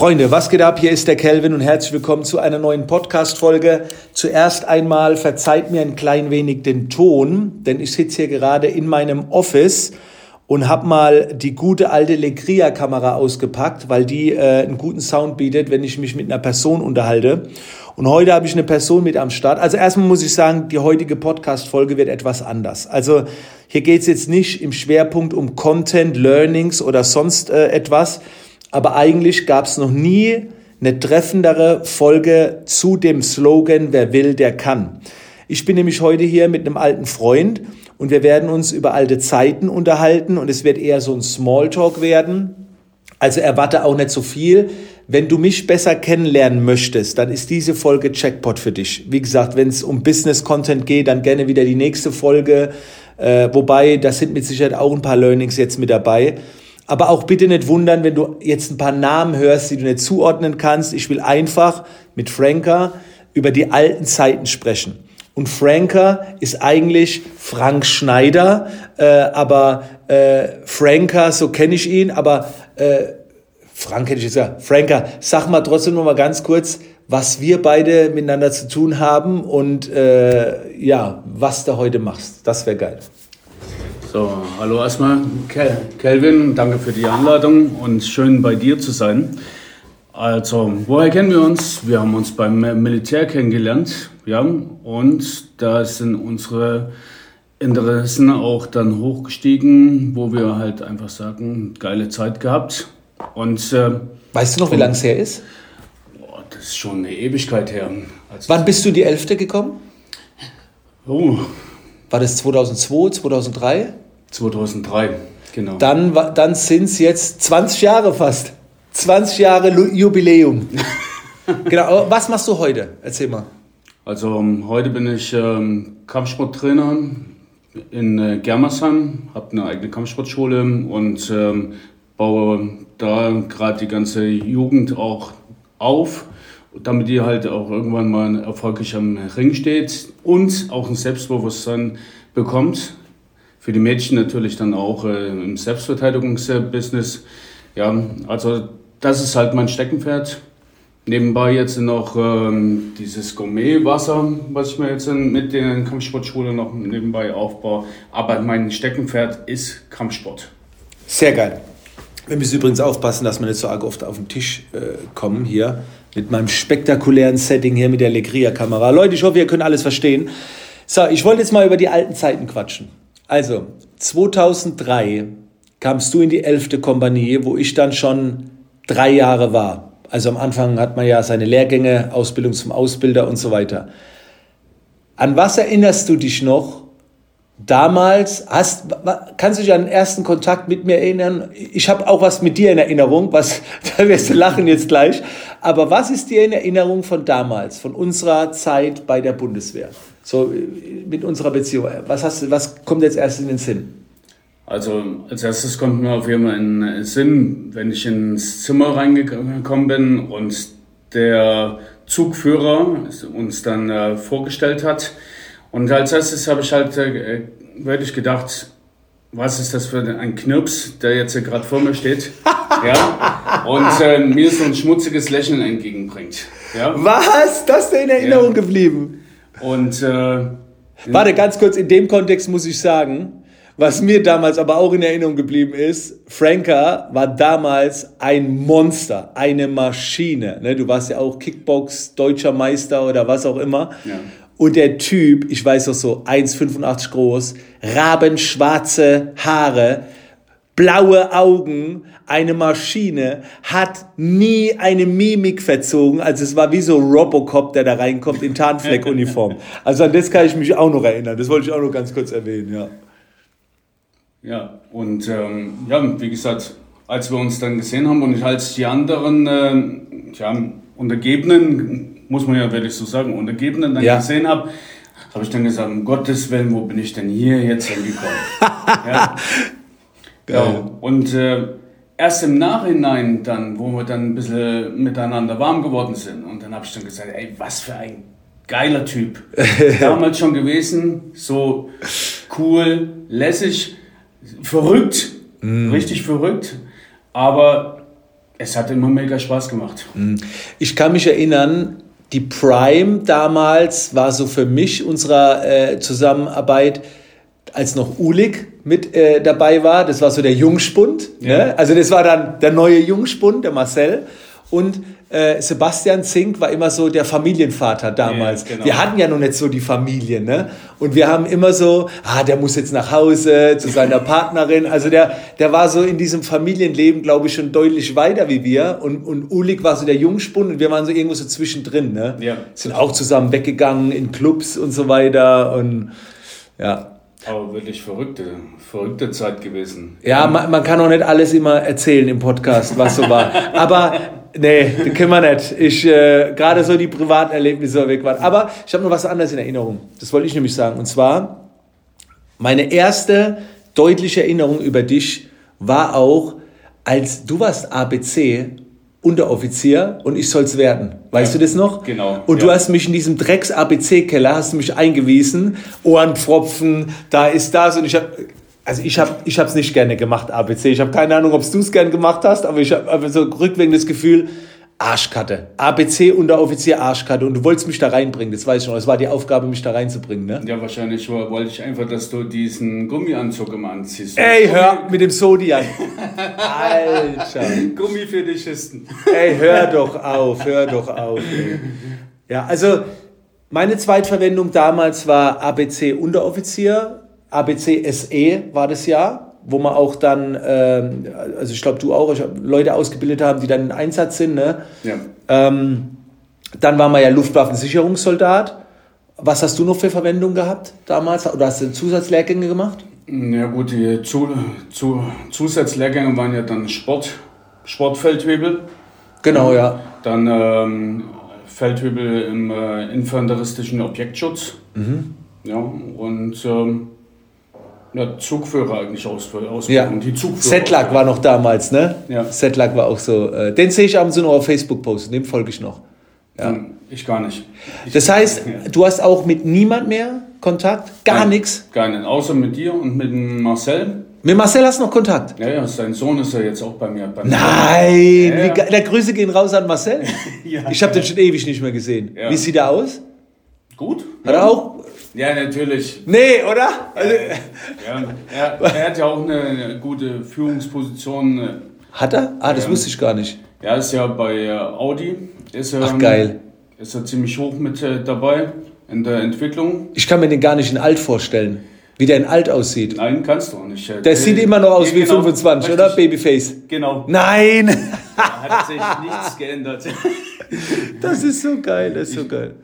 Freunde, was geht ab? Hier ist der Kelvin und herzlich willkommen zu einer neuen Podcast-Folge. Zuerst einmal verzeiht mir ein klein wenig den Ton, denn ich sitze hier gerade in meinem Office und habe mal die gute alte Legria-Kamera ausgepackt, weil die äh, einen guten Sound bietet, wenn ich mich mit einer Person unterhalte. Und heute habe ich eine Person mit am Start. Also erstmal muss ich sagen, die heutige Podcast-Folge wird etwas anders. Also hier geht es jetzt nicht im Schwerpunkt um Content, Learnings oder sonst äh, etwas, aber eigentlich gab es noch nie eine treffendere Folge zu dem Slogan, wer will, der kann. Ich bin nämlich heute hier mit einem alten Freund und wir werden uns über alte Zeiten unterhalten und es wird eher so ein Smalltalk werden. Also erwarte auch nicht so viel. Wenn du mich besser kennenlernen möchtest, dann ist diese Folge Checkpot für dich. Wie gesagt, wenn es um Business Content geht, dann gerne wieder die nächste Folge. Äh, wobei, da sind mit Sicherheit auch ein paar Learnings jetzt mit dabei. Aber auch bitte nicht wundern, wenn du jetzt ein paar Namen hörst, die du nicht zuordnen kannst. Ich will einfach mit Franka über die alten Zeiten sprechen. Und Franka ist eigentlich Frank Schneider, äh, aber äh, Franka, so kenne ich ihn, aber äh, Frank hätte ich gesagt, Franka, sag mal trotzdem noch mal ganz kurz, was wir beide miteinander zu tun haben und äh, ja, was du heute machst. Das wäre geil. So, hallo erstmal, Kelvin, danke für die Einladung und schön bei dir zu sein. Also, woher kennen wir uns? Wir haben uns beim Militär kennengelernt, ja, und da sind unsere Interessen auch dann hochgestiegen, wo wir halt einfach sagen, geile Zeit gehabt. Und äh, weißt du noch, wie lange es her ist? Boah, das ist schon eine Ewigkeit her. Also Wann bist du die Elfte gekommen? Oh. War das 2002, 2003? 2003, genau. Dann, dann sind es jetzt 20 Jahre fast. 20 Jahre Jubiläum. genau, was machst du heute? Erzähl mal. Also um, heute bin ich ähm, Kampfsporttrainer in äh, Germersheim, habe eine eigene Kampfsportschule und ähm, baue da gerade die ganze Jugend auch auf, damit die halt auch irgendwann mal erfolgreich am Ring steht und auch ein Selbstbewusstsein bekommt für die Mädchen natürlich dann auch äh, im Selbstverteidigungsbusiness. Ja, also das ist halt mein Steckenpferd. Nebenbei jetzt noch ähm, dieses Gourmet-Wasser, was ich mir jetzt mit der Kampfsportschule noch nebenbei aufbaue. Aber mein Steckenpferd ist Kampfsport. Sehr geil. Wir müssen übrigens aufpassen, dass wir nicht so arg oft auf den Tisch äh, kommen hier. Mit meinem spektakulären Setting hier mit der Legria-Kamera. Leute, ich hoffe, ihr könnt alles verstehen. So, ich wollte jetzt mal über die alten Zeiten quatschen. Also, 2003 kamst du in die 11. Kompanie, wo ich dann schon drei Jahre war. Also am Anfang hat man ja seine Lehrgänge, Ausbildung zum Ausbilder und so weiter. An was erinnerst du dich noch damals? Hast, kannst du dich an den ersten Kontakt mit mir erinnern? Ich habe auch was mit dir in Erinnerung, was, da wirst du lachen jetzt gleich. Aber was ist dir in Erinnerung von damals, von unserer Zeit bei der Bundeswehr? So mit unserer Beziehung. Was, hast, was kommt jetzt erst in den Sinn? Also als erstes kommt mir auf jeden Fall in den Sinn, wenn ich ins Zimmer reingekommen bin und der Zugführer uns dann äh, vorgestellt hat. Und als erstes habe ich halt äh, wirklich gedacht, was ist das für ein Knirps, der jetzt gerade vor mir steht? ja? Und äh, mir so ein schmutziges Lächeln entgegenbringt. Ja? Was? Das ist dir in Erinnerung ja. geblieben? Und äh, warte, ganz kurz, in dem Kontext muss ich sagen, was mir damals aber auch in Erinnerung geblieben ist, Franka war damals ein Monster, eine Maschine. Ne? Du warst ja auch Kickbox, deutscher Meister oder was auch immer. Ja. Und der Typ, ich weiß doch so, 1,85 groß, rabenschwarze Haare, blaue Augen, eine Maschine, hat nie eine Mimik verzogen. Also es war wie so Robocop, der da reinkommt in Tarnfleckuniform. Also an das kann ich mich auch noch erinnern. Das wollte ich auch noch ganz kurz erwähnen, ja. Ja, und ähm, ja, wie gesagt, als wir uns dann gesehen haben und ich als die anderen äh, ja, Untergebenen, muss man ja wirklich so sagen, Untergebenen dann ja. gesehen habe, habe ich dann gesagt, um Gottes Willen, wo bin ich denn hier jetzt hingekommen? ja. Ja, und äh, erst im Nachhinein dann, wo wir dann ein bisschen miteinander warm geworden sind, und dann habe ich dann gesagt, ey, was für ein geiler Typ. Damals schon gewesen, so cool, lässig, verrückt, mm. richtig verrückt, aber Es hat immer mega Spaß gemacht. Ich kann mich erinnern, die Prime damals war so für mich unserer äh, Zusammenarbeit, als noch Ulig mit äh, dabei war. Das war so der Jungspund. Ja. Ne? Also das war dann der neue Jungspund, der Marcel. Und äh, Sebastian Zink war immer so der Familienvater damals. Ja, genau. Wir hatten ja noch nicht so die Familie, ne? Und wir haben immer so, ah, der muss jetzt nach Hause zu seiner Partnerin. Also der, der war so in diesem Familienleben, glaube ich, schon deutlich weiter wie wir. Und, und Ulik war so der Jungspund und wir waren so irgendwo so zwischendrin, ne? Ja. Sind auch zusammen weggegangen in Clubs und so weiter. Und ja. Aber wirklich verrückte, verrückte Zeit gewesen. Ja, man, man kann auch nicht alles immer erzählen im Podcast, was so war. Aber nee, das können wir nicht. Ich, äh, gerade so die privaten Erlebnisse weg waren. Aber ich habe noch was anderes in Erinnerung. Das wollte ich nämlich sagen. Und zwar, meine erste deutliche Erinnerung über dich war auch, als du warst ABC Unteroffizier und ich soll's werden. Weißt Ja, du das noch? genau, Und du ja. hast mich in diesem Drecks ABC Keller hast du mich eingewiesen, Ohrenpfropfen, da ist das und ich habe also ich habe ich es nicht gerne gemacht ABC. Ich habe keine Ahnung, ob du es gern gemacht hast, aber ich habe so rückwirkend das Gefühl Arschkarte. ABC Unteroffizier Arschkarte und du wolltest mich da reinbringen, das weiß ich noch. Es war die Aufgabe mich da reinzubringen, ne? Ja, wahrscheinlich wo- wollte ich einfach, dass du diesen Gummianzug immer anziehst. Ey, hör mit dem Sodian. Alter. Gummi für die Schisten. Ey, hör doch auf, hör doch auf. Ey. Ja, also meine Zweitverwendung damals war ABC Unteroffizier, ABC SE war das Jahr, wo man auch dann, ähm, also ich glaube du auch, ich Leute ausgebildet haben, die dann in Einsatz sind. Ne? Ja. Ähm, dann war man ja Luftwaffensicherungssoldat. Was hast du noch für Verwendung gehabt damals? Oder hast du Zusatzlehrgänge gemacht? Ja gut, die Zu Zu Zusatzlehrgänge waren ja dann Sport, Sportfeldwebel, Genau, ja. dann ähm, Feldwebel im äh, infanteristischen Objektschutz. Ja, und ähm, ja, Zugführer eigentlich aus, Ausbildung. Ja, Die Zugführer. Setlack war noch damals, ne? Ja. Setlack war auch so. Äh, den sehe ich ab und zu noch auf Facebook posten, dem folge ich noch. Ja. Hm, Ich gar nicht. Ich, Das heißt, Ja. du hast auch mit niemand mehr Kontakt? Gar nichts? Gar nicht. Außer mit dir und mit Marcel. Mit Marcel hast du noch Kontakt? Ja, ja, sein Sohn ist ja jetzt auch bei mir. Bei. Nein! Ja, ja. Wie Der Grüße gehen raus an Marcel. Ja. Ich habe den schon ewig nicht mehr gesehen. Wie sieht er aus? Gut. Hat er auch? Ja, natürlich. Nee, oder? Also, Ja, er, er hat ja auch eine, eine gute Führungsposition. hat er? Ah, das Ja. wusste ich gar nicht. Er ist ja bei äh, Audi. Ist Ach, geil. Ist er ziemlich hoch mit äh, dabei in der Entwicklung. Ich kann mir den gar nicht in alt vorstellen. Wie der in alt aussieht. Nein, kannst du auch nicht. Der sieht immer noch aus Ja, wie genau. 25, Richtig. oder? Babyface. Genau. Nein! Da hat sich nichts geändert. Das ist so geil, das ist so geil.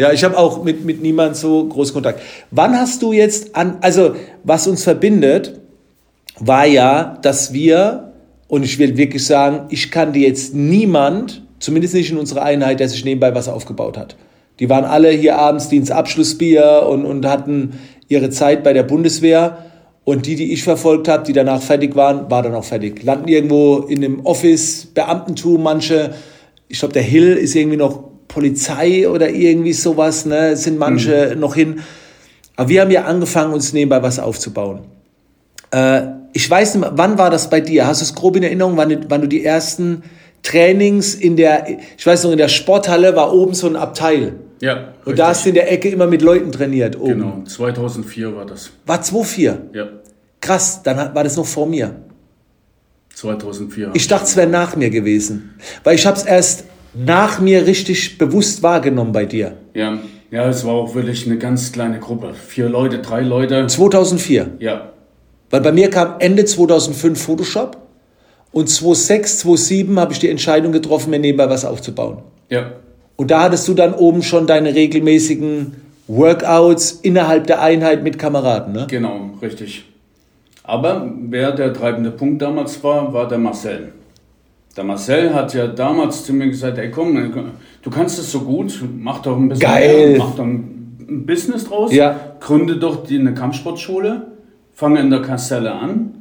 Ja, ich habe auch mit, mit niemand so groß Kontakt. Wann hast du jetzt an, also was uns verbindet, war ja, dass wir, und ich will wirklich sagen, ich kannte jetzt niemand, zumindest nicht in unserer Einheit, der sich nebenbei was aufgebaut hat. Die waren alle hier abends Dienstabschlussbier und, und hatten ihre Zeit bei der Bundeswehr. Und die, die ich verfolgt habe, die danach fertig waren, war dann auch fertig. Landen irgendwo in einem Office, Beamtentum, manche, ich glaube, der Hill ist irgendwie noch Polizei oder irgendwie sowas, ne? Es sind manche noch hin. Aber wir haben ja angefangen, uns nebenbei was aufzubauen. Äh, ich weiß nicht, wann war das bei dir? Hast du es grob in Erinnerung, wann, du- wann du die ersten Trainings in der, ich weiß noch, in der Sporthalle war oben so ein Abteil. Ja. Und da hast du in der Ecke immer mit Leuten trainiert oben. Genau, 2004 war das. War 2-4. Ja, Krass, dann war das noch vor mir. 2004. Ich dachte, es wäre nach mir gewesen. Weil ich habe es erst nach mir richtig bewusst wahrgenommen bei dir. Ja, ja, es war auch wirklich eine ganz kleine Gruppe. Vier Leute, drei Leute. 2004. Ja, Weil bei mir kam Ende 2005 Photoshop und 2006, 2007 habe ich die Entscheidung getroffen, mir nebenbei was aufzubauen. ja, Und da hattest du dann oben schon deine regelmäßigen Workouts innerhalb der Einheit mit Kameraden, ne? genau, richtig. Aber wer der treibende Punkt damals war, war der Marcel. Der Marcel hat ja damals zu mir gesagt, ey komm, du kannst es so gut, mach doch ein bisschen Geil. mehr, mach doch ein Business draus, Ja. gründe doch die, eine Kampfsportschule, fange in der Kaserne an.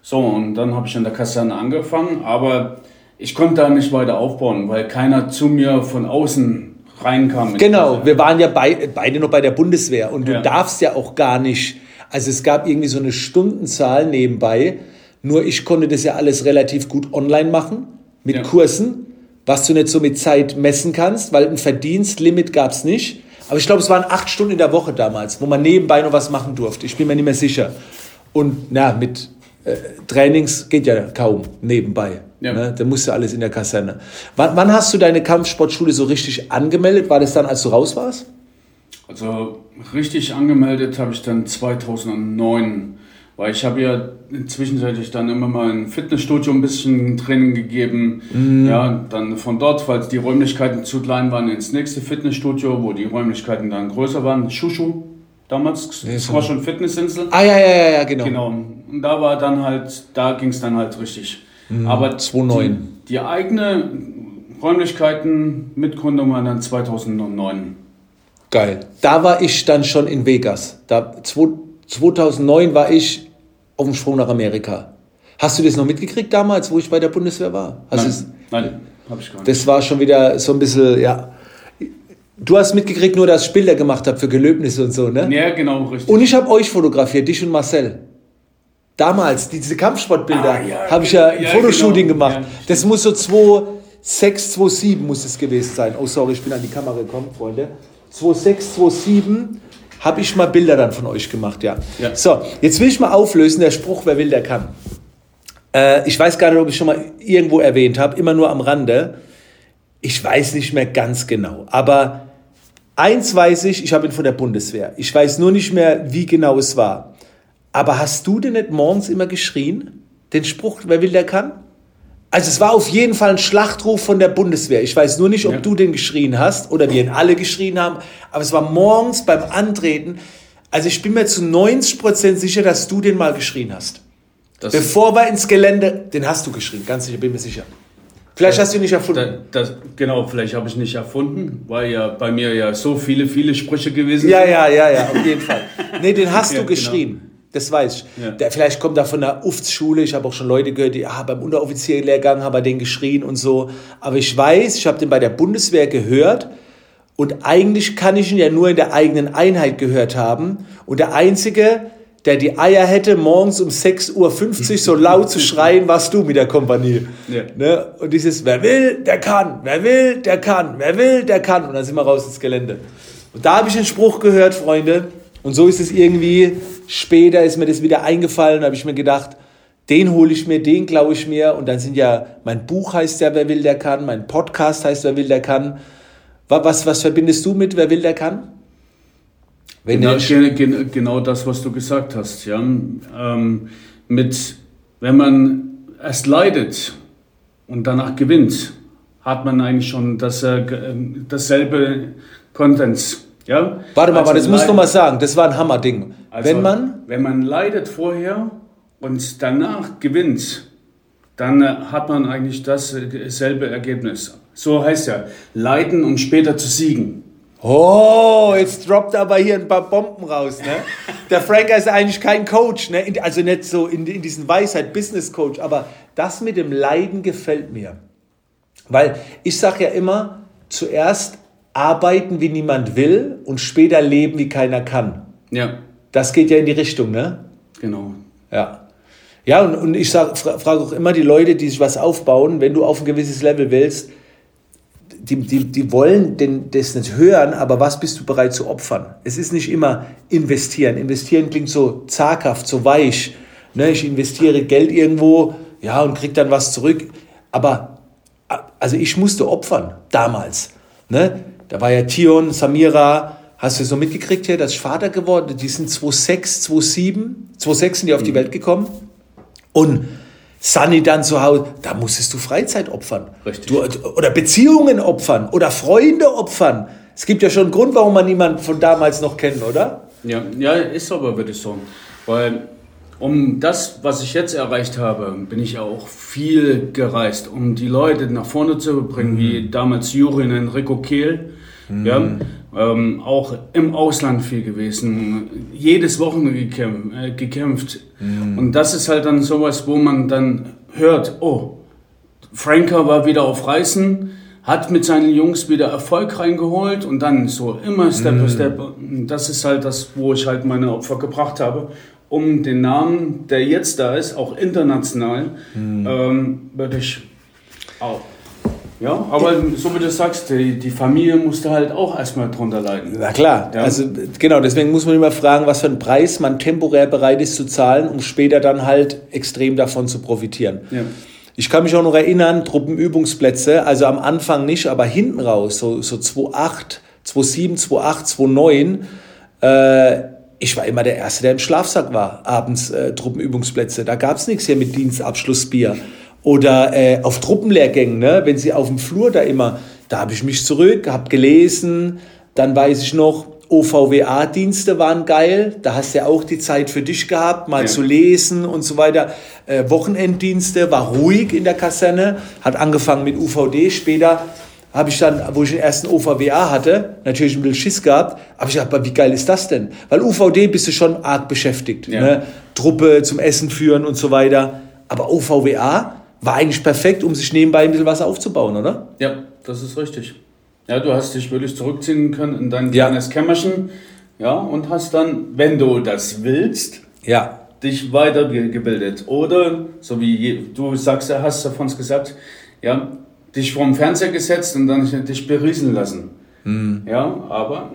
So, und dann habe ich in der Kaserne angefangen, aber ich konnte da nicht weiter aufbauen, weil keiner zu mir von außen reinkam. Genau, wir waren ja bei, beide noch bei der Bundeswehr und du Ja. darfst ja auch gar nicht, also es gab irgendwie so eine Stundenzahl nebenbei, nur ich konnte das ja alles relativ gut online machen mit ja. Kursen, was du nicht so mit Zeit messen kannst, weil ein Verdienstlimit gab es nicht. Aber ich glaube, es waren acht Stunden in der Woche damals, wo man nebenbei noch was machen durfte. Ich bin mir nicht mehr sicher. Und na, mit äh, Trainings geht ja kaum nebenbei. Ja. Ne? Da musst du alles in der Kaserne. Wann, wann hast du deine Kampfsportschule so richtig angemeldet? War das dann, als du raus warst? Also richtig angemeldet habe ich dann 2009, weil ich habe ja zwischenzeitlich dann immer mal ein Fitnessstudio ein bisschen Training gegeben. Mhm. Ja, dann von dort, weil die Räumlichkeiten zu klein waren, ins nächste Fitnessstudio, wo die Räumlichkeiten dann größer waren. Shushu damals, das war schon Fitnessinsel. Ah ja, ja, ja, ja, genau. Genau. Und da war dann halt, da ging es dann halt richtig. Mhm. Aber 2009. Die, die eigene Räumlichkeiten mit Gründung waren dann 2009. Geil. Da war ich dann schon in Vegas. Da, 2009 war ich auf dem Sprung nach Amerika. Hast du das noch mitgekriegt damals, wo ich bei der Bundeswehr war? Hast nein, nein habe ich gar nicht. Das war schon wieder so ein bisschen, ja. Du hast mitgekriegt nur, dass ich Bilder gemacht habe für Gelöbnisse und so, ne? Ja, genau, richtig. Und ich habe euch fotografiert, dich und Marcel. Damals, diese Kampfsportbilder, ah, ja, habe ich ja ein ja, Fotoshooting genau. gemacht. Ja. Das muss so 2006, 2007 muss es gewesen sein. Oh, sorry, ich bin an die Kamera gekommen, Freunde. 2006, 2007 habe ich mal Bilder dann von euch gemacht, ja. ja. So, jetzt will ich mal auflösen, der Spruch, wer will, der kann. Äh, ich weiß gar nicht, ob ich schon mal irgendwo erwähnt habe, immer nur am Rande. Ich weiß nicht mehr ganz genau, aber eins weiß ich, ich habe ihn von der Bundeswehr. Ich weiß nur nicht mehr, wie genau es war. Aber hast du denn nicht morgens immer geschrien? Den Spruch, wer will, der kann? Also es war auf jeden Fall ein Schlachtruf von der Bundeswehr. Ich weiß nur nicht, ob ja. du den geschrien hast oder wir ihn alle geschrien haben, aber es war morgens beim Antreten. Also ich bin mir zu 90 Prozent sicher, dass du den mal geschrien hast. Das Bevor wir ins Gelände, den hast du geschrien, ganz sicher, bin mir sicher. Vielleicht hast du ihn nicht erfunden. Das, das, genau, vielleicht habe ich nicht erfunden, weil ja bei mir ja so viele, viele Sprüche gewesen ja, sind. Ja, ja, ja, ja, auf jeden Fall. Nee, den hast ja, du genau. geschrien. Genau. Das weiß ich. Ja. Der, vielleicht kommt er von der UFTS-Schule. Ich habe auch schon Leute gehört, die ah, beim Unteroffizierlehrgang haben wir den geschrien und so. Aber ich weiß, ich habe den bei der Bundeswehr gehört. Und eigentlich kann ich ihn ja nur in der eigenen Einheit gehört haben. Und der Einzige, der die Eier hätte, morgens um 6.50 Uhr so laut zu schreien, warst du mit der Kompanie. Ja. Ne? Und dieses, wer will, der kann, wer will, der kann, wer will, der kann. Und dann sind wir raus ins Gelände. Und da habe ich einen Spruch gehört, Freunde. Und so ist es irgendwie Später ist mir das wieder eingefallen, habe ich mir gedacht, den hole ich mir, den glaube ich mir. Und dann sind ja, mein Buch heißt ja, wer will, der kann, mein Podcast heißt, wer will, der kann. Was, was verbindest du mit, wer will, der kann? Wenn genau, genau, genau das, was du gesagt hast. Ja. Ähm, mit, wenn man erst leidet und danach gewinnt, hat man eigentlich schon das, äh, dasselbe Contents ja? Warte mal, also warte, das musst du mal sagen. Das war ein Hammerding. Also, wenn man. Wenn man leidet vorher und danach gewinnt, dann äh, hat man eigentlich dasselbe Ergebnis. So heißt ja, leiden und später zu siegen. Oh, jetzt droppt aber hier ein paar Bomben raus. Ne? Der Franker ist eigentlich kein Coach, ne? also nicht so in, in diesen Weisheit, Business Coach, aber das mit dem Leiden gefällt mir. Weil ich sage ja immer, zuerst arbeiten, wie niemand will und später leben, wie keiner kann. Ja. Das geht ja in die Richtung, ne? Genau. Ja. Ja, und, und ich frage auch immer die Leute, die sich was aufbauen, wenn du auf ein gewisses Level willst, die, die, die wollen den, das nicht hören, aber was bist du bereit zu opfern? Es ist nicht immer investieren. Investieren klingt so zaghaft, so weich. Ne? Ich investiere Geld irgendwo, ja, und krieg dann was zurück. Aber also ich musste opfern damals. Ne? Da war ja Tion, Samira, hast du so mitgekriegt hier, dass ich Vater geworden, die sind 2006, 2007, 2006 sind die auf die mhm. Welt gekommen. Und Sunny dann zu Hause, da musstest du Freizeit opfern. Richtig. Du, oder Beziehungen opfern oder Freunde opfern. Es gibt ja schon einen Grund, warum man niemanden von damals noch kennt, oder? Ja, ja ist aber, würde ich sagen. Weil um das, was ich jetzt erreicht habe, bin ich auch viel gereist, um die Leute nach vorne zu bringen, mhm. wie damals Jurin Enrico Kehl. Mhm. Ja, ähm, auch im Ausland viel gewesen, jedes Wochenende gekämpft. Äh, gekämpft. Mhm. Und das ist halt dann sowas, wo man dann hört, oh, Franker war wieder auf Reisen, hat mit seinen Jungs wieder Erfolg reingeholt und dann so immer Step by mhm. Step. Das ist halt das, wo ich halt meine Opfer gebracht habe um den Namen, der jetzt da ist, auch international, hm. ähm, würde ich Auch. Ja, aber so wie du sagst, die, die Familie musste halt auch erstmal drunter leiden. Na klar, ja. also genau, deswegen muss man immer fragen, was für einen Preis man temporär bereit ist zu zahlen, um später dann halt extrem davon zu profitieren. Ja. Ich kann mich auch noch erinnern, Truppenübungsplätze, also am Anfang nicht, aber hinten raus, so, so 2,8, 2,7, 2,8, 2,9, äh, ich war immer der Erste, der im Schlafsack war, abends äh, Truppenübungsplätze. Da gab es nichts hier mit Dienstabschlussbier. Oder äh, auf Truppenlehrgängen, ne? wenn sie auf dem Flur da immer, da habe ich mich zurück, habe gelesen, dann weiß ich noch, OVWA-Dienste waren geil, da hast du ja auch die Zeit für dich gehabt, mal ja. zu lesen und so weiter. Äh, Wochenenddienste war ruhig in der Kaserne, hat angefangen mit UVD, später habe ich dann, wo ich den ersten OVWA hatte, natürlich ein bisschen Schiss gehabt, aber ich dachte, wie geil ist das denn? Weil UVD bist du schon arg beschäftigt, ja. ne? Truppe zum Essen führen und so weiter. Aber OVWA, war eigentlich perfekt, um sich nebenbei ein bisschen was aufzubauen, oder? Ja, das ist richtig. Ja, du hast dich wirklich zurückziehen können in dein ja. kleines Kämmerchen, ja, und hast dann, wenn du das willst, ja. dich weitergebildet. Oder, so wie du sagst, hast davon gesagt, ja, dich vorm Fernseher gesetzt und dann dich berieseln lassen. Mhm. Ja, aber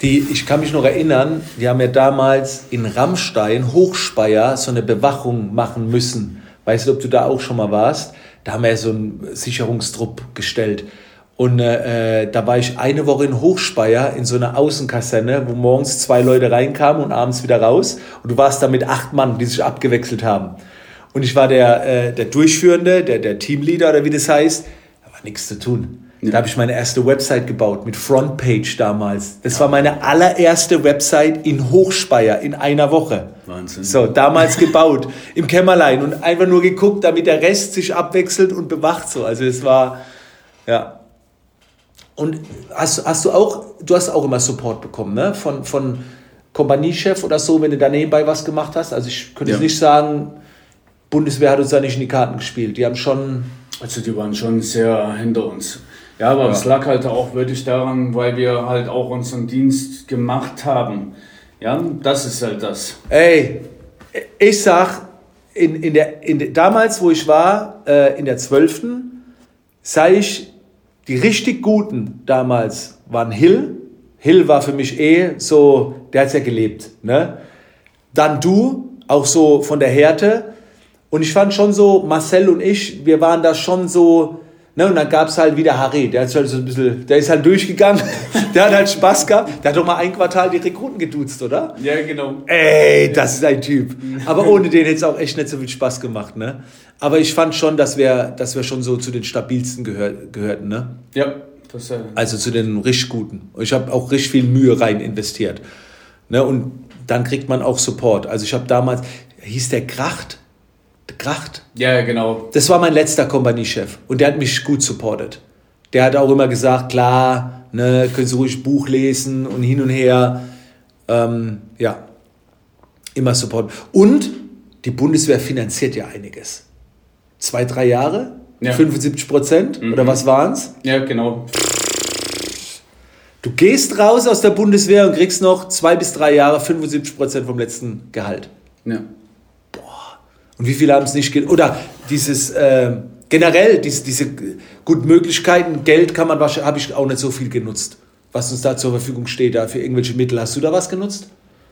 die, ich kann mich noch erinnern, wir haben ja damals in Rammstein, Hochspeier, so eine Bewachung machen müssen. Weißt du, ob du da auch schon mal warst? Da haben wir so einen Sicherungstrupp gestellt. Und äh, da war ich eine Woche in Hochspeier in so einer Außenkaserne, wo morgens zwei Leute reinkamen und abends wieder raus. Und du warst da mit acht Mann, die sich abgewechselt haben. Und ich war der, äh, der Durchführende, der, der Teamleader oder wie das heißt. Da war nichts zu tun. Ja. Da habe ich meine erste Website gebaut mit Frontpage damals. Das war meine allererste Website in Hochspeier in einer Woche. Wahnsinn. So, damals gebaut im Kämmerlein und einfach nur geguckt, damit der Rest sich abwechselt und bewacht so. Also es war ja. Und hast, hast du auch, du hast auch immer Support bekommen, ne? Von, von Kompaniechef oder so, wenn du da nebenbei was gemacht hast. Also ich könnte ja. nicht sagen, Bundeswehr hat uns da nicht in die Karten gespielt. Die haben schon. Also die waren schon sehr hinter uns. Ja, aber es lag halt auch wirklich daran, weil wir halt auch unseren Dienst gemacht haben. Ja, das ist halt das. Ey, ich sag, in, in der, in damals, wo ich war, äh, in der 12., sag ich, die richtig Guten damals waren Hill. Hill war für mich eh so, der hat ja gelebt. Ne? Dann du, auch so von der Härte. Und ich fand schon so, Marcel und ich, wir waren da schon so, Ne, und dann gab es halt wieder Harry, der, halt so ein bisschen, der ist halt durchgegangen, der hat halt Spaß gehabt. Der hat doch mal ein Quartal die Rekruten geduzt, oder? Ja, genau. Ey, das ist ein Typ. Aber ohne den hätte es auch echt nicht so viel Spaß gemacht. Ne? Aber ich fand schon, dass wir, dass wir schon so zu den stabilsten gehör, gehörten. Ne? Ja. Das, äh also zu den richtig guten. Ich habe auch richtig viel Mühe rein investiert. Ne? Und dann kriegt man auch Support. Also ich habe damals, hieß der Kracht, Kracht. Ja, genau. Das war mein letzter Kompaniechef und der hat mich gut supportet. Der hat auch immer gesagt, klar, ne, können Sie ruhig Buch lesen und hin und her. Ähm, ja, immer Support. Und die Bundeswehr finanziert ja einiges. Zwei, drei Jahre, ja. 75 Prozent mhm. oder was waren es? Ja, genau. Du gehst raus aus der Bundeswehr und kriegst noch zwei bis drei Jahre 75 Prozent vom letzten Gehalt. Ja. Und wie viele haben es nicht Oder dieses äh, generell, diese, diese guten Möglichkeiten, Geld kann man wahrscheinlich, habe ich auch nicht so viel genutzt. Was uns da zur Verfügung steht, da für irgendwelche Mittel. Hast du da was genutzt?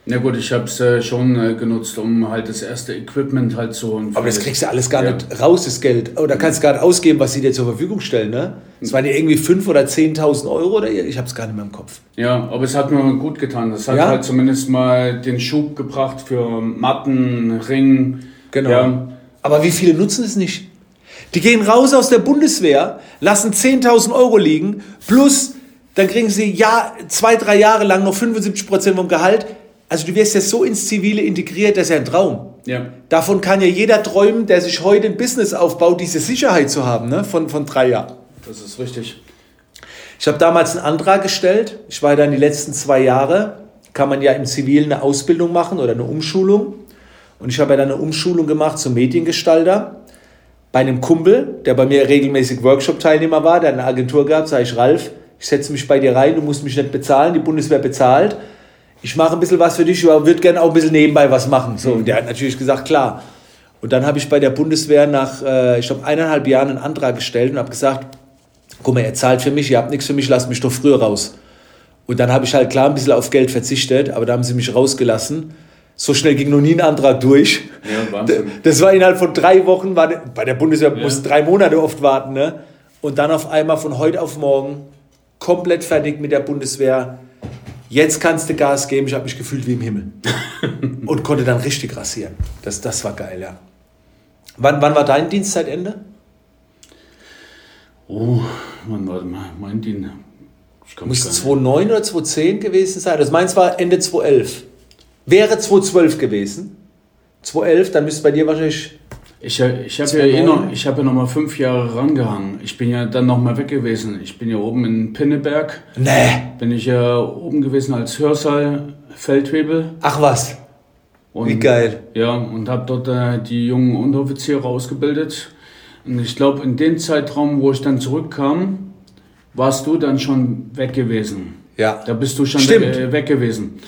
Na gut, ich habe es äh, schon äh, genutzt, um halt das erste Equipment halt zu holen. Aber das kriegst du alles gar ja. nicht raus, das Geld. Oder kannst du gar nicht ausgeben, was sie dir zur Verfügung stellen, ne? Es waren ja irgendwie 5.000 oder 10.000 Euro oder ich habe es gar nicht mehr im Kopf. Ja, aber es hat mir gut getan. Das hat ja? halt zumindest mal den Schub gebracht für Matten, Ring, Genau. Ja. Aber wie viele nutzen es nicht? Die gehen raus aus der Bundeswehr, lassen 10.000 Euro liegen, plus dann kriegen sie ja, zwei, drei Jahre lang noch 75 Prozent vom Gehalt. Also du wirst ja so ins Zivile integriert, das ist ja ein Traum. Ja. Davon kann ja jeder träumen, der sich heute ein Business aufbaut, diese Sicherheit zu haben, ne? von, von drei Jahren. Das ist richtig. Ich habe damals einen Antrag gestellt. Ich war dann die letzten zwei Jahre, kann man ja im Zivilen eine Ausbildung machen oder eine Umschulung. Und ich habe ja dann eine Umschulung gemacht zum Mediengestalter. Bei einem Kumpel, der bei mir regelmäßig Workshop-Teilnehmer war, der eine Agentur gehabt, sage ich, Ralf, ich setze mich bei dir rein, du musst mich nicht bezahlen, die Bundeswehr bezahlt. Ich mache ein bisschen was für dich, aber würde gerne auch ein bisschen nebenbei was machen. So, und der hat natürlich gesagt, klar. Und dann habe ich bei der Bundeswehr nach, äh, ich glaube, eineinhalb Jahren einen Antrag gestellt und habe gesagt, guck mal, ihr zahlt für mich, ihr habt nichts für mich, lasst mich doch früher raus. Und dann habe ich halt klar ein bisschen auf Geld verzichtet, aber da haben sie mich rausgelassen. So schnell ging noch nie ein Antrag durch. Ja. Das war innerhalb von drei Wochen, war, bei der Bundeswehr ja. mussten drei Monate oft warten. Ne? Und dann auf einmal von heute auf morgen komplett fertig mit der Bundeswehr. Jetzt kannst du Gas geben. Ich habe mich gefühlt wie im Himmel. und konnte dann richtig rasieren. Das, das war geil, ja. Wann, wann war dein Dienstzeitende? Oh, wann war mein Dienst? Muss 2009 oder 2010 gewesen sein. Das meins war Ende 2011. Wäre 2012 gewesen. 2011, dann müsste bei dir wahrscheinlich. Ich, ich habe ja eh noch, ich habe ja noch mal fünf Jahre rangehangen. Ich bin ja dann noch mal weg gewesen. Ich bin ja oben in Pinneberg. Nee. Bin ich ja oben gewesen als Hörsaal Feldwebel. Ach was. Und, Wie geil. Ja, und habe dort äh, die jungen Unteroffiziere ausgebildet. Und ich glaube, in dem Zeitraum, wo ich dann zurückkam, warst du dann schon weg gewesen. Ja. Da bist du schon Stimmt. weg, äh, weg gewesen.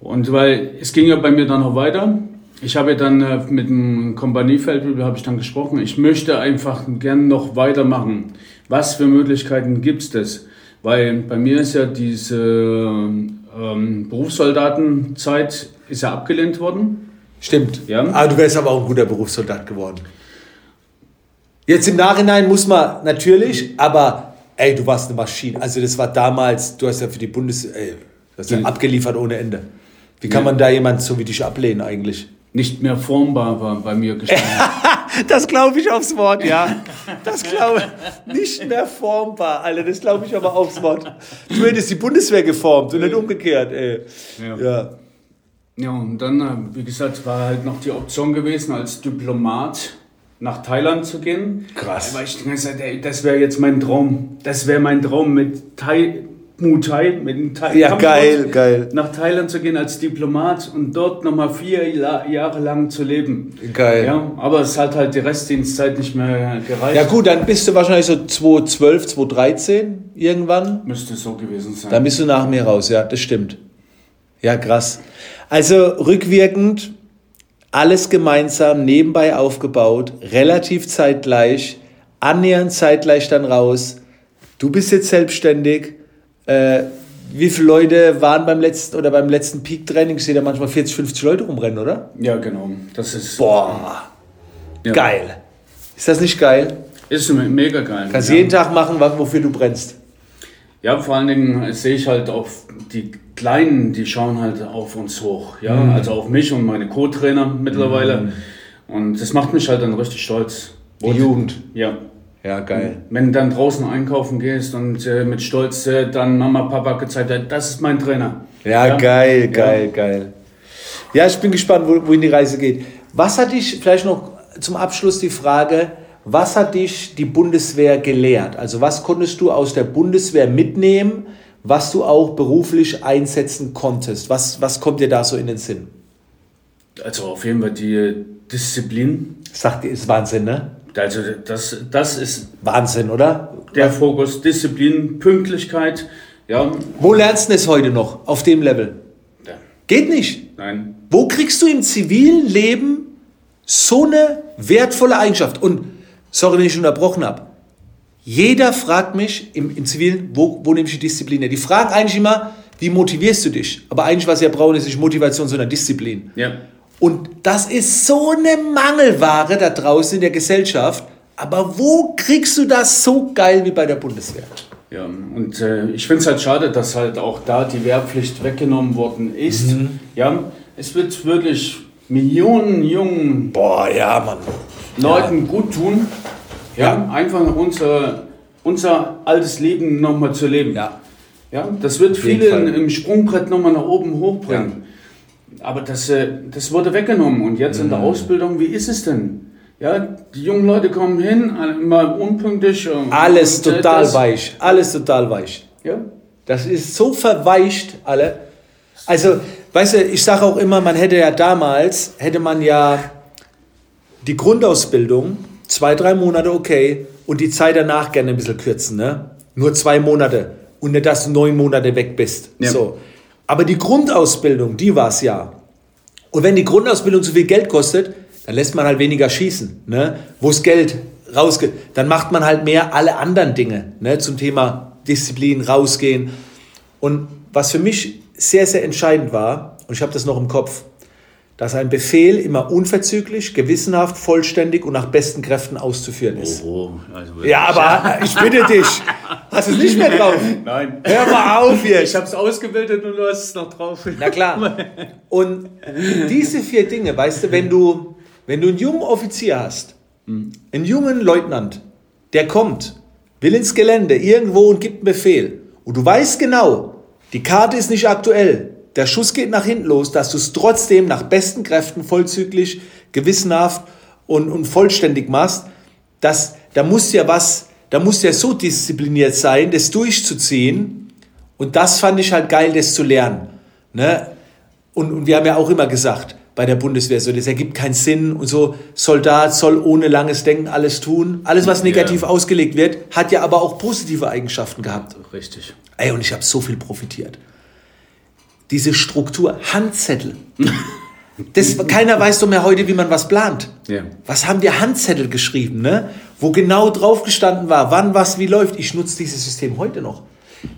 Und weil es ging ja bei mir dann noch weiter. Ich habe dann äh, mit dem Kompaniefeld habe ich dann gesprochen. Ich möchte einfach gern noch weitermachen. Was für Möglichkeiten gibt es? Weil bei mir ist ja diese ähm, Berufssoldatenzeit ist ja abgelehnt worden. Stimmt. Ja. Aber ah, du wärst aber auch ein guter Berufssoldat geworden. Jetzt im Nachhinein muss man natürlich, aber ey, du warst eine Maschine. Also das war damals, du hast ja für die Bundes, ey, du hast ja abgeliefert ohne Ende. Wie kann man da jemand so wie dich ablehnen eigentlich? Nicht mehr formbar war bei mir gestanden. das glaube ich aufs Wort, ja. Das glaube ich. Nicht mehr formbar, Alter. Das glaube ich aber aufs Wort. Du hättest die Bundeswehr geformt und nicht umgekehrt, ey. Ja. ja. Ja, und dann, äh, wie gesagt, war halt noch die Option gewesen, als Diplomat nach Thailand zu gehen. Krass. Aber ich gesagt, ey, das wäre jetzt mein Traum. Das wäre mein Traum, mit Thai, Muay mit dem Thai ja, geil, geil. nach Thailand zu gehen als Diplomat und dort nochmal vier Jahre lang zu leben. Geil. Ja, aber es hat halt die Restdienstzeit nicht mehr gereicht. Ja gut, dann bist du wahrscheinlich so 2012, 2013 irgendwann. Müsste so gewesen sein. Dann bist du nach mir raus, ja, das stimmt. Ja, krass. Also rückwirkend alles gemeinsam nebenbei aufgebaut, relativ zeitgleich, annähernd zeitgleich dann raus. Du bist jetzt selbstständig. Äh, wie viele Leute waren beim letzten oder beim letzten Peak-Training? Ich sehe da manchmal 40, 50 Leute rumrennen, oder? Ja, genau. Das ist. Boah. Ja. Geil. Ist das nicht geil? Ist mega geil. Kannst ja. jeden Tag machen, wofür du brennst. Ja, vor allen Dingen sehe ich halt auch die Kleinen, die schauen halt auf uns hoch. Ja, mhm. also auf mich und meine Co-Trainer mittlerweile. Mhm. Und das macht mich halt dann richtig stolz. Die Jugend. Ja. Ja, geil. Wenn du dann draußen einkaufen gehst und äh, mit Stolz äh, dann Mama, Papa gezeigt hat, das ist mein Trainer. Ja, ja? geil, geil, ja. geil. Ja, ich bin gespannt, wo, wohin die Reise geht. Was hat dich, vielleicht noch zum Abschluss die Frage, was hat dich die Bundeswehr gelehrt? Also was konntest du aus der Bundeswehr mitnehmen, was du auch beruflich einsetzen konntest? Was, was kommt dir da so in den Sinn? Also auf jeden Fall die Disziplin. Sagt ihr, ist Wahnsinn, ne? Also das, das ist Wahnsinn, oder? Der Fokus, Disziplin, Pünktlichkeit. Ja. Wo lernst du es heute noch auf dem Level? Ja. Geht nicht. Nein. Wo kriegst du im zivilen Leben so eine wertvolle Eigenschaft? Und sorry, wenn ich unterbrochen habe. Jeder fragt mich im, im Zivilen, wo, wo nehme ich die Disziplin her? Die fragen eigentlich immer, wie motivierst du dich? Aber eigentlich, was ja brauchen, ist nicht Motivation, sondern Disziplin. Ja. Und das ist so eine Mangelware da draußen in der Gesellschaft. Aber wo kriegst du das so geil wie bei der Bundeswehr? Ja, und äh, ich finde es halt schade, dass halt auch da die Wehrpflicht weggenommen worden ist. Mhm. Ja, es wird wirklich Millionen jungen Boah, ja, Mann. Leuten ja. gut tun, ja, ja. einfach unser, unser altes Leben nochmal zu leben. Ja. Ja, das wird viele im Sprungbrett nochmal nach oben hochbringen. Aber das, äh, das wurde weggenommen. Und jetzt in der mhm. Ausbildung, wie ist es denn? Ja, die jungen Leute kommen hin, mal unpünktlich. Alles total das. weich. Alles total weich. Ja. Das ist so verweicht, alle. Also, weißt du, ich sage auch immer, man hätte ja damals, hätte man ja die Grundausbildung, zwei, drei Monate okay, und die Zeit danach gerne ein bisschen kürzen, ne? Nur zwei Monate und nicht, dass du neun Monate weg bist. Ja. So. Aber die Grundausbildung, die war es ja. Und wenn die Grundausbildung zu viel Geld kostet, Dann lässt man halt weniger schießen. Ne? Wo das Geld rausgeht, dann macht man halt mehr alle anderen Dinge ne? zum Thema Disziplin, rausgehen. Und was für mich sehr, sehr entscheidend war, und ich habe das noch im Kopf, dass ein Befehl immer unverzüglich, gewissenhaft, vollständig und nach besten Kräften auszuführen ist. Oh, also ja, aber ich bitte dich, hast du es nicht mehr drauf? Nein. Hör mal auf hier. Ich habe es ausgebildet und du hast es noch drauf. Na klar. Und diese vier Dinge, weißt du, wenn du, wenn du einen jungen Offizier hast, einen jungen Leutnant, der kommt, will ins Gelände irgendwo und gibt einen Befehl, und du weißt genau, die Karte ist nicht aktuell, der Schuss geht nach hinten los, dass du es trotzdem nach besten Kräften vollzüglich, gewissenhaft und, und vollständig machst, das, da muss ja was, da muss ja so diszipliniert sein, das durchzuziehen. Und das fand ich halt geil, das zu lernen. Ne? Und, und wir haben ja auch immer gesagt, bei der Bundeswehr, so, das ergibt keinen Sinn und so, Soldat soll ohne langes Denken alles tun. Alles, was negativ ja. ausgelegt wird, hat ja aber auch positive Eigenschaften gehabt. Richtig. Ey, und ich habe so viel profitiert diese Struktur, Handzettel. Das, keiner weiß doch mehr heute, wie man was plant. Ja. Was haben wir Handzettel geschrieben, ne? wo genau drauf gestanden war, wann was wie läuft. Ich nutze dieses System heute noch.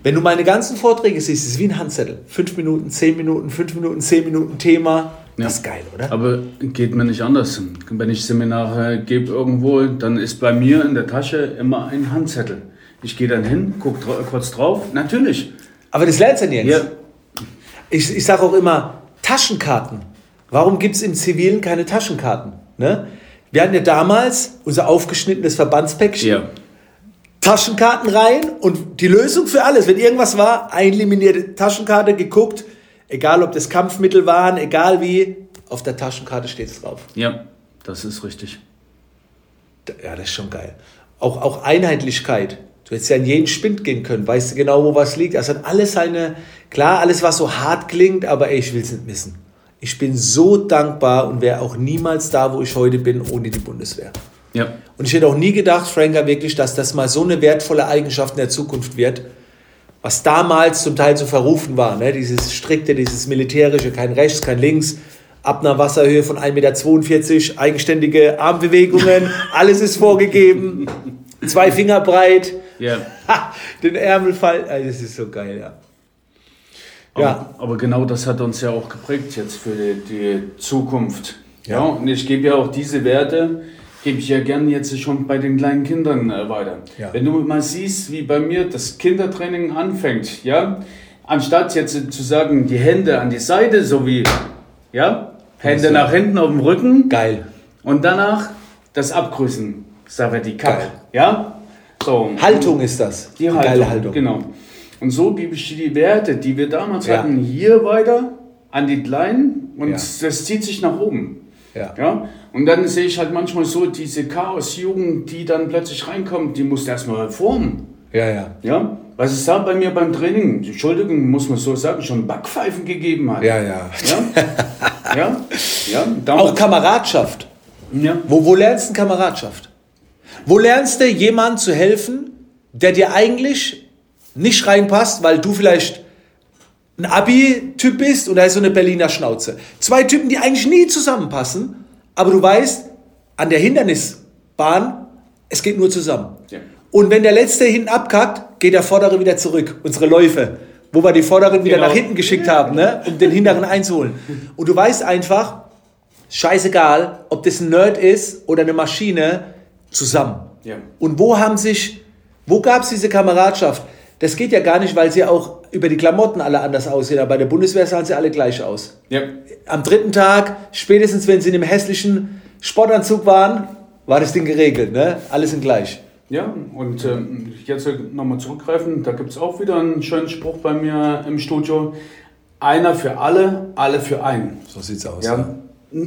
Wenn du meine ganzen Vorträge siehst, ist es wie ein Handzettel. Fünf Minuten, zehn Minuten, fünf Minuten, zehn Minuten Thema. Ja. Das ist geil, oder? Aber geht mir nicht anders. Wenn ich Seminare gebe irgendwo, dann ist bei mir in der Tasche immer ein Handzettel. Ich gehe dann hin, gucke kurz drauf. Natürlich. Aber das lernst du ja nicht. Ja, ich, ich sage auch immer, Taschenkarten. Warum gibt es im Zivilen keine Taschenkarten? Ne? Wir hatten ja damals unser aufgeschnittenes Verbandspäckchen. Ja. Taschenkarten rein und die Lösung für alles. Wenn irgendwas war, einliminierte Taschenkarte geguckt, egal ob das Kampfmittel waren, egal wie, auf der Taschenkarte steht es drauf. Ja, das ist richtig. Ja, das ist schon geil. Auch, auch Einheitlichkeit. Du hättest ja in jeden Spind gehen können, weißt du genau, wo was liegt. Das hat alles seine, klar, alles was so hart klingt, aber ey, ich will es nicht missen. Ich bin so dankbar und wäre auch niemals da, wo ich heute bin, ohne die Bundeswehr. Ja. Und ich hätte auch nie gedacht, Franka, wirklich, dass das mal so eine wertvolle Eigenschaft in der Zukunft wird, was damals zum Teil so verrufen war. Ne? Dieses strikte, dieses militärische, kein rechts, kein links, ab einer Wasserhöhe von 1,42 Meter, eigenständige Armbewegungen, alles ist vorgegeben, zwei Finger breit. Ja. Den Ärmel fallen. Also das ist so geil, ja. Aber, ja. aber genau das hat uns ja auch geprägt jetzt für die, die Zukunft. Ja. ja. Und ich gebe ja auch diese Werte, gebe ich ja gerne jetzt schon bei den kleinen Kindern äh, weiter. Ja. Wenn du mal siehst, wie bei mir das Kindertraining anfängt, ja, anstatt jetzt zu sagen, die Hände an die Seite, so wie, ja, Hände also. nach hinten auf dem Rücken. Geil. Und danach das Abgrüßen, Kappe. Ja? So. Haltung ist das. Die, die Haltung, geile Haltung. Genau. Und so gebe ich die Werte, die wir damals ja. hatten, hier weiter an die Kleinen und ja. das zieht sich nach oben. Ja. ja. Und dann sehe ich halt manchmal so diese Chaos-Jugend, die dann plötzlich reinkommt, die muss erstmal formen. Ja, ja. Ja. Was es da bei mir beim Training, Entschuldigung, muss man so sagen, schon Backpfeifen gegeben hat. Ja, ja. Ja. ja. ja. Auch Kameradschaft. Ja. Wo, wo lernst du Kameradschaft? Wo lernst du jemand zu helfen, der dir eigentlich nicht reinpasst, weil du vielleicht ein Abi-Typ bist und da ist so eine Berliner Schnauze. Zwei Typen, die eigentlich nie zusammenpassen, aber du weißt, an der Hindernisbahn, es geht nur zusammen. Ja. Und wenn der Letzte hinten abkackt, geht der Vordere wieder zurück. Unsere Läufe, wo wir die Vorderen wieder genau. nach hinten geschickt haben, ne? um den Hinteren einzuholen. Und du weißt einfach, scheißegal, ob das ein Nerd ist oder eine Maschine, zusammen. Ja. Und wo haben sich, wo gab es diese Kameradschaft? Das geht ja gar nicht, weil sie auch über die Klamotten alle anders aussehen. Aber bei der Bundeswehr sahen sie alle gleich aus. Ja. Am dritten Tag, spätestens wenn sie in einem hässlichen Sportanzug waren, war das Ding geregelt. Ne? Alle sind gleich. Ja, und ähm, jetzt nochmal zurückgreifen, da gibt es auch wieder einen schönen Spruch bei mir im Studio. Einer für alle, alle für einen. So sieht's aus. Ja. ja.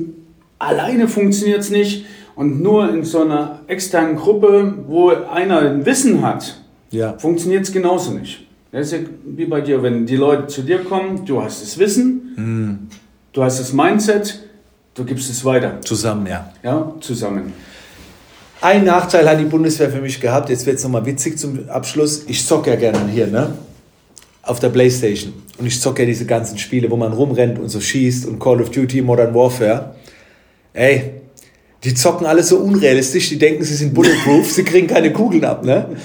Alleine funktioniert es nicht. Und nur in so einer externen Gruppe, wo einer ein Wissen hat, ja. funktioniert es genauso nicht. Das ist ja wie bei dir, wenn die Leute zu dir kommen, du hast das Wissen, mhm. du hast das Mindset, du gibst es weiter. Zusammen, ja. Ja, zusammen. Ein Nachteil hat die Bundeswehr für mich gehabt, jetzt wird es nochmal witzig zum Abschluss. Ich zocke ja gerne hier, ne? Auf der Playstation. Und ich zocke ja diese ganzen Spiele, wo man rumrennt und so schießt und Call of Duty, Modern Warfare. Ey, Die zocken alle so unrealistisch, die denken, sie sind bulletproof, sie kriegen keine Kugeln ab, ne?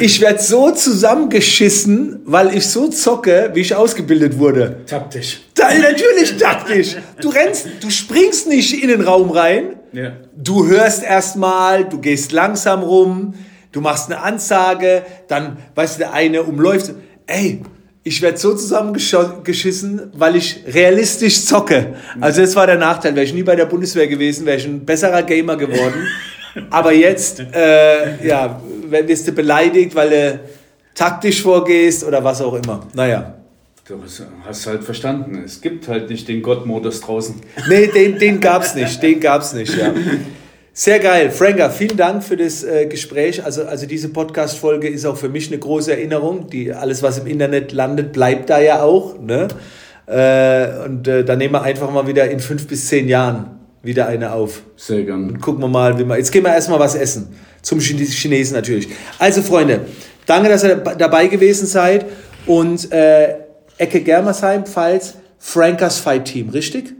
Ich werde so zusammengeschissen, weil ich so zocke, wie ich ausgebildet wurde. Taktisch. Da, natürlich taktisch. Du rennst, du springst nicht in den Raum rein. Ja. Du hörst erstmal, du gehst langsam rum, du machst eine Ansage, dann, weißt du, der eine umläuft. Ey, ich werde so zusammengeschissen, weil ich realistisch zocke. Also das war der Nachteil. Wäre ich nie bei der Bundeswehr gewesen, wäre ich ein besserer Gamer geworden. Aber jetzt, äh, ja, wirst du beleidigt, weil du taktisch vorgehst oder was auch immer. Naja. Du hast halt verstanden, es gibt halt nicht den Gott-Modus draußen. Nee, den, den gab's nicht, den gab's nicht, ja. Sehr geil. Franka, vielen Dank für das äh, Gespräch. Also, also diese Podcast-Folge ist auch für mich eine große Erinnerung. Die, alles, was im Internet landet, bleibt da ja auch. Ne? Äh, und äh, dann nehmen wir einfach mal wieder in fünf bis zehn Jahren wieder eine auf. Sehr gern. Und gucken wir mal, wie wir. Jetzt gehen wir erstmal was essen. Zum Chinesen natürlich. Also, Freunde, danke, dass ihr dabei gewesen seid. Und äh, Ecke Germersheim, Pfalz, Frankas Fight Team, richtig?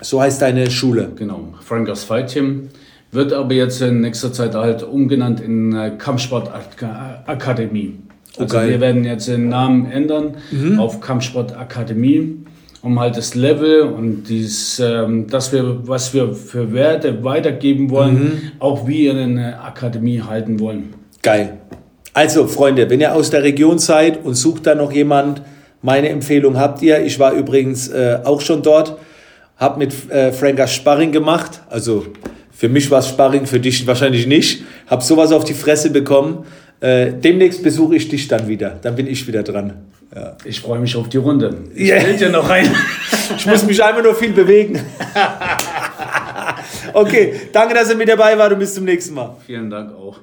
So heißt deine Schule. Genau, Frankas Fight Team. Wird aber jetzt in nächster Zeit halt umgenannt in äh, Kampfsport Akademie. Also okay. wir werden jetzt den Namen ändern mhm. auf Kampfsport Akademie, um halt das Level und dieses, ähm, dass wir, was wir für Werte weitergeben wollen, mhm. auch wie in eine Akademie halten wollen. Geil. Also Freunde, wenn ihr aus der Region seid und sucht da noch jemand, meine Empfehlung habt ihr. Ich war übrigens äh, auch schon dort habe mit äh, Franka Sparring gemacht. Also für mich war es Sparring, für dich wahrscheinlich nicht. Habe sowas auf die Fresse bekommen. Äh, demnächst besuche ich dich dann wieder. Dann bin ich wieder dran. Ja. Ich freue mich auf die Runde. Ich yeah. ja noch rein. ich muss mich einfach nur viel bewegen. okay, danke, dass ihr mit dabei wart und bis zum nächsten Mal. Vielen Dank auch.